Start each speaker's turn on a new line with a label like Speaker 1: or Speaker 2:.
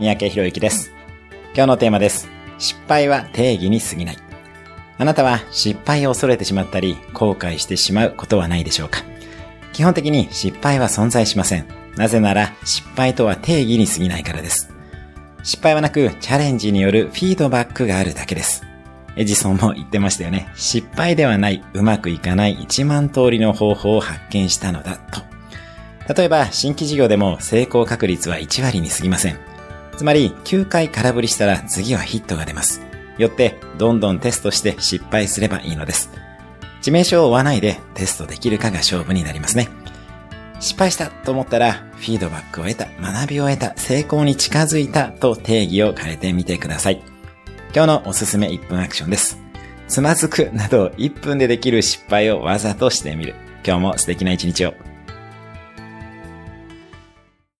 Speaker 1: 三宅博之です。今日のテーマです。失敗は定義に過ぎない。あなたは失敗を恐れてしまったり、後悔してしまうことはないでしょうか基本的に失敗は存在しません。なぜなら失敗とは定義に過ぎないからです。失敗はなくチャレンジによるフィードバックがあるだけです。エジソンも言ってましたよね。失敗ではない、うまくいかない1万通りの方法を発見したのだと。例えば、新規事業でも成功確率は1割に過ぎません。つまり、9回空振りしたら次はヒットが出ます。よって、どんどんテストして失敗すればいいのです。致命傷を追わないでテストできるかが勝負になりますね。失敗したと思ったら、フィードバックを得た、学びを得た、成功に近づいたと定義を変えてみてください。今日のおすすめ1分アクションです。つまずくなど1分でできる失敗をわざとしてみる。今日も素敵な一日を。